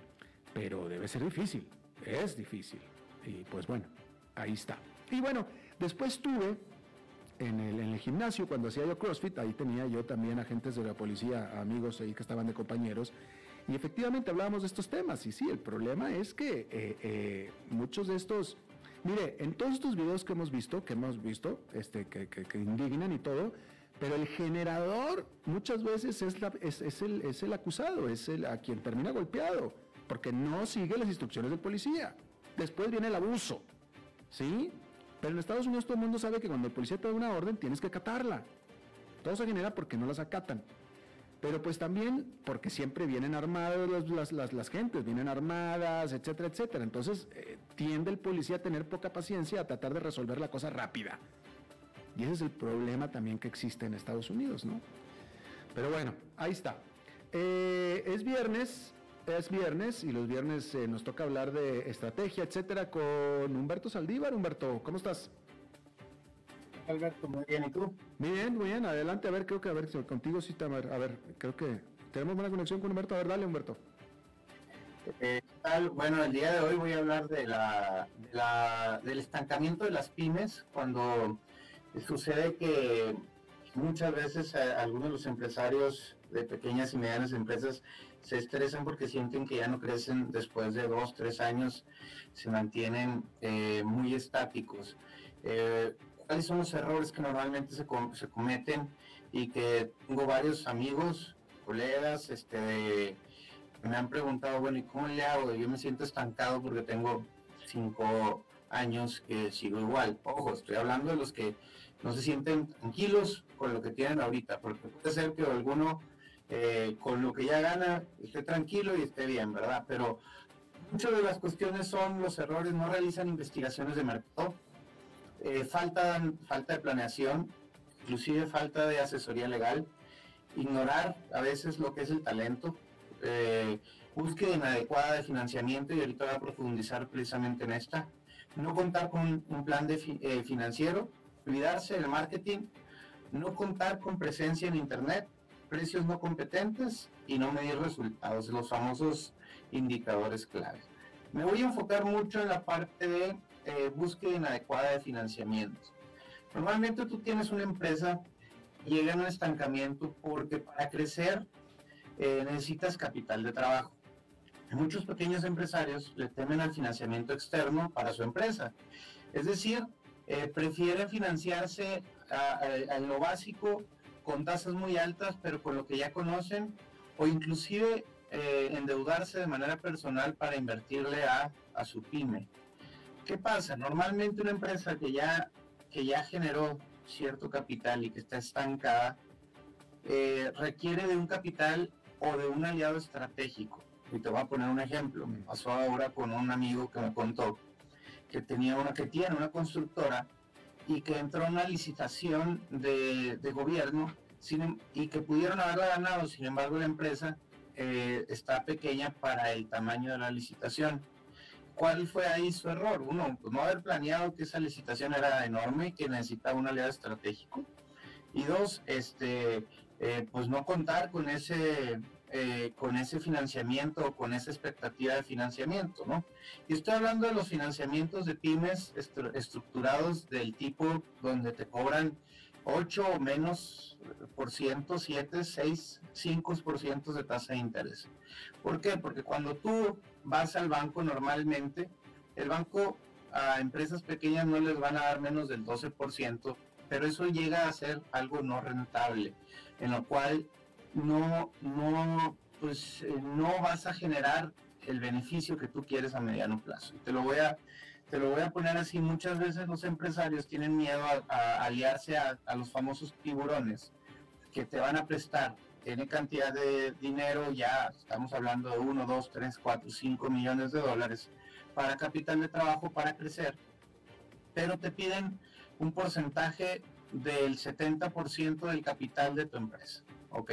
pero debe ser difícil, es difícil. Y pues bueno, ahí está. Y bueno, después tuve en el, en el, gimnasio, cuando hacía yo CrossFit, ahí tenía yo también agentes de la policía, amigos ahí que estaban de compañeros, y efectivamente hablábamos de estos temas. Y sí, el problema es que eh, eh, muchos de estos, mire, en todos estos videos que hemos visto, que hemos visto, este, que, que, indignan y todo, pero el generador muchas veces es, la, es, es, el, es el acusado, es el a quien termina golpeado porque no sigue las instrucciones del policía. Después viene el abuso, ¿sí? Pero en Estados Unidos todo el mundo sabe que cuando el policía te da una orden tienes que acatarla. Todo se genera porque no las acatan. Pero pues también porque siempre vienen armados las, las, las, gentes, vienen armadas, etcétera, etcétera. Entonces eh, tiende el policía a tener poca paciencia, a tratar de resolver la cosa rápida. Y ese es el problema también que existe en Estados Unidos, ¿no? Pero bueno, ahí está. Eh, es viernes, es viernes y los viernes eh, nos toca hablar de estrategia, etcétera, con Humberto Saldívar. Humberto, ¿cómo estás? Alberto, muy bien, ¿y tú? Muy bien, muy bien, adelante, a ver, creo que, a ver, contigo sí está, a ver, creo que tenemos buena conexión con Humberto, a ver, dale, Humberto. Eh, bueno, el día de hoy voy a hablar de la, del estancamiento de las pymes cuando sucede que muchas veces algunos de los empresarios de pequeñas y medianas empresas se estresan porque sienten que ya no crecen después de dos, tres años, se mantienen eh, muy estáticos. Eh, ¿Cuáles son los errores que normalmente se, cometen y que tengo varios amigos, colegas, este, me han preguntado, bueno, ¿y cómo le hago? Yo me siento estancado porque tengo cinco años que sigo igual. Ojo, estoy hablando de los que no se sienten tranquilos con lo que tienen ahorita, porque puede ser que alguno eh, con lo que ya gana esté tranquilo y esté bien, ¿verdad? Pero Muchas de las cuestiones son los errores, no realizan investigaciones de mercado, eh, falta, falta de planeación, inclusive falta de asesoría legal, ignorar a veces lo que es el talento, eh, búsqueda inadecuada de financiamiento y ahorita voy a profundizar precisamente en esta, no contar con un plan de eh, financiero, olvidarse del marketing, no contar con presencia en Internet, precios no competentes y no medir resultados, los famosos indicadores clave. Me voy a enfocar mucho en la parte de eh, búsqueda inadecuada de financiamiento. Normalmente tú tienes una empresa, llega a un estancamiento porque para crecer eh, necesitas capital de trabajo. Muchos pequeños empresarios le temen al financiamiento externo para su empresa. Es decir, eh, prefieren financiarse en lo básico con tasas muy altas, pero con lo que ya conocen, o inclusive eh, endeudarse de manera personal para invertirle a, a, su pyme. ¿Qué pasa? Normalmente una empresa que ya, que ya generó cierto capital y que está estancada, eh, requiere de un capital o de un aliado estratégico. Y te voy a poner un ejemplo. Me pasó ahora con un amigo que me contó que tenía una, que tiene una constructora y que entró en una licitación de, gobierno sin, y que pudieron haberla ganado, sin embargo la empresa eh, está pequeña para el tamaño de la licitación. ¿Cuál fue ahí su error? Uno, pues no haber planeado que esa licitación era enorme y que necesitaba un aliado estratégico. Y dos, este, eh, pues no contar con ese eh, con ese financiamiento o con esa expectativa de financiamiento, ¿no? Y estoy hablando de los financiamientos de pymes estructurados del tipo donde te cobran 8 o menos por ciento, 7, 6, 5 por ciento de tasa de interés. ¿Por qué? Porque cuando tú vas al banco normalmente, el banco a empresas pequeñas no les van a dar menos del 12%, pero eso llega a ser algo no rentable, en lo cual no, no, pues, eh, no vas a generar el beneficio que tú quieres a mediano plazo. te lo voy a, te lo voy a poner así, muchas veces los empresarios tienen miedo a, aliarse a, los famosos tiburones que te van a prestar, tiene cantidad de dinero, ya estamos hablando de 1, 2, 3, 4, 5 millones de dólares para capital de trabajo para crecer, pero te piden un porcentaje del 70% del capital de tu empresa. Ok,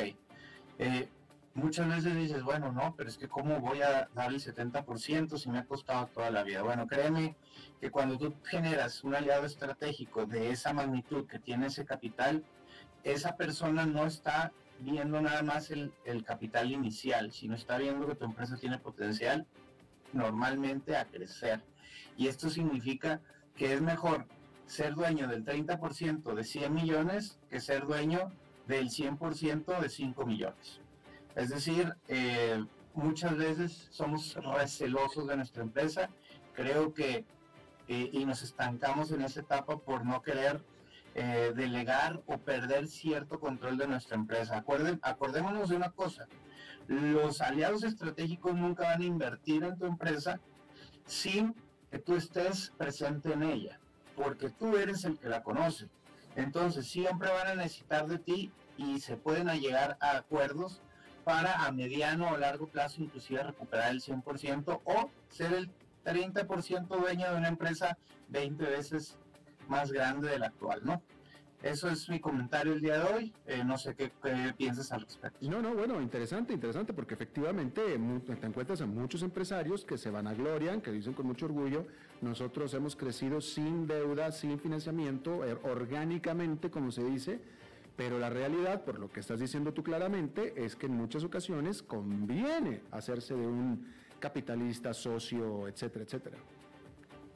eh, muchas veces dices, bueno, no, pero es que cómo voy a dar el 70% si me ha costado toda la vida. Bueno, créeme que cuando tú generas un aliado estratégico de esa magnitud que tiene ese capital, esa persona no está viendo nada más el, el capital inicial, sino está viendo que tu empresa tiene potencial normalmente a crecer. Y esto significa que es mejor ser dueño del 30% de 100 millones que ser dueño del 100% de 5 millones. Es decir, eh, muchas veces somos recelosos de nuestra empresa, creo que, eh, y nos estancamos en esa etapa por no querer eh, delegar o perder cierto control de nuestra empresa. Acuerden, acordémonos de una cosa, los aliados estratégicos nunca van a invertir en tu empresa sin que tú estés presente en ella, porque tú eres el que la conoce. Entonces siempre van a necesitar de ti y se pueden llegar a acuerdos para a mediano o largo plazo inclusive recuperar el 100% o ser el 30% dueño de una empresa 20 veces más grande de la actual, ¿no? Eso es mi comentario el día de hoy. Eh, no sé qué, piensas al respecto. No, no, bueno, interesante, interesante, porque efectivamente te encuentras a muchos empresarios que se van a glorian, que dicen con mucho orgullo, nosotros hemos crecido sin deuda, sin financiamiento, eh, orgánicamente, como se dice, pero la realidad, por lo que estás diciendo tú claramente, es que en muchas ocasiones conviene hacerse de un capitalista, socio, etcétera, etcétera.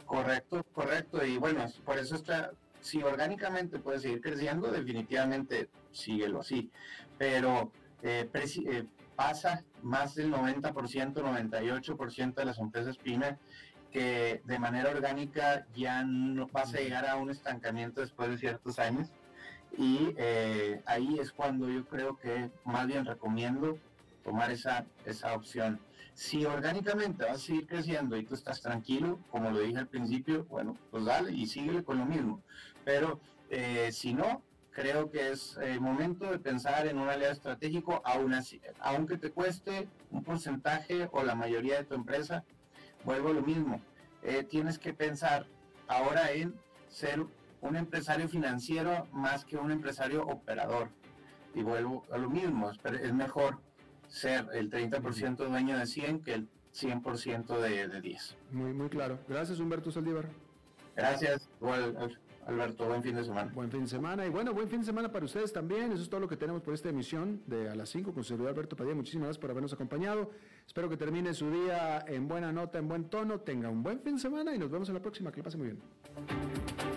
Correcto, correcto. Y bueno, por eso está, si orgánicamente puede seguir creciendo, definitivamente síguelo así. Pero eh, eh, pasa más del 90%, 98% de las empresas pyme que de manera orgánica ya no vas a llegar a un estancamiento después de ciertos años. Y eh, ahí es cuando yo creo que más bien recomiendo tomar esa, esa opción. Si orgánicamente vas a seguir creciendo y tú estás tranquilo, como lo dije al principio, bueno, pues dale y síguele con lo mismo. Pero eh, si no, creo que es el momento de pensar en un aliado estratégico, aún así, aunque te cueste un porcentaje o la mayoría de tu empresa, vuelvo a lo mismo. Eh, tienes que pensar ahora en ser un empresario financiero más que un empresario operador. Y vuelvo a lo mismo, es mejor ser el 30% dueño de 100 que el 100% de, de 10. Muy, muy claro. Gracias, Humberto Saldívar. Gracias, igual, Alberto. Buen fin de semana. Buen fin de semana. Y bueno, buen fin de semana para ustedes también. Eso es todo lo que tenemos por esta emisión de A las 5 con su servidor Alberto Padilla. Muchísimas gracias por habernos acompañado. Espero que termine su día en buena nota, en buen tono. Tenga un buen fin de semana y nos vemos en la próxima. Que lo pase muy bien.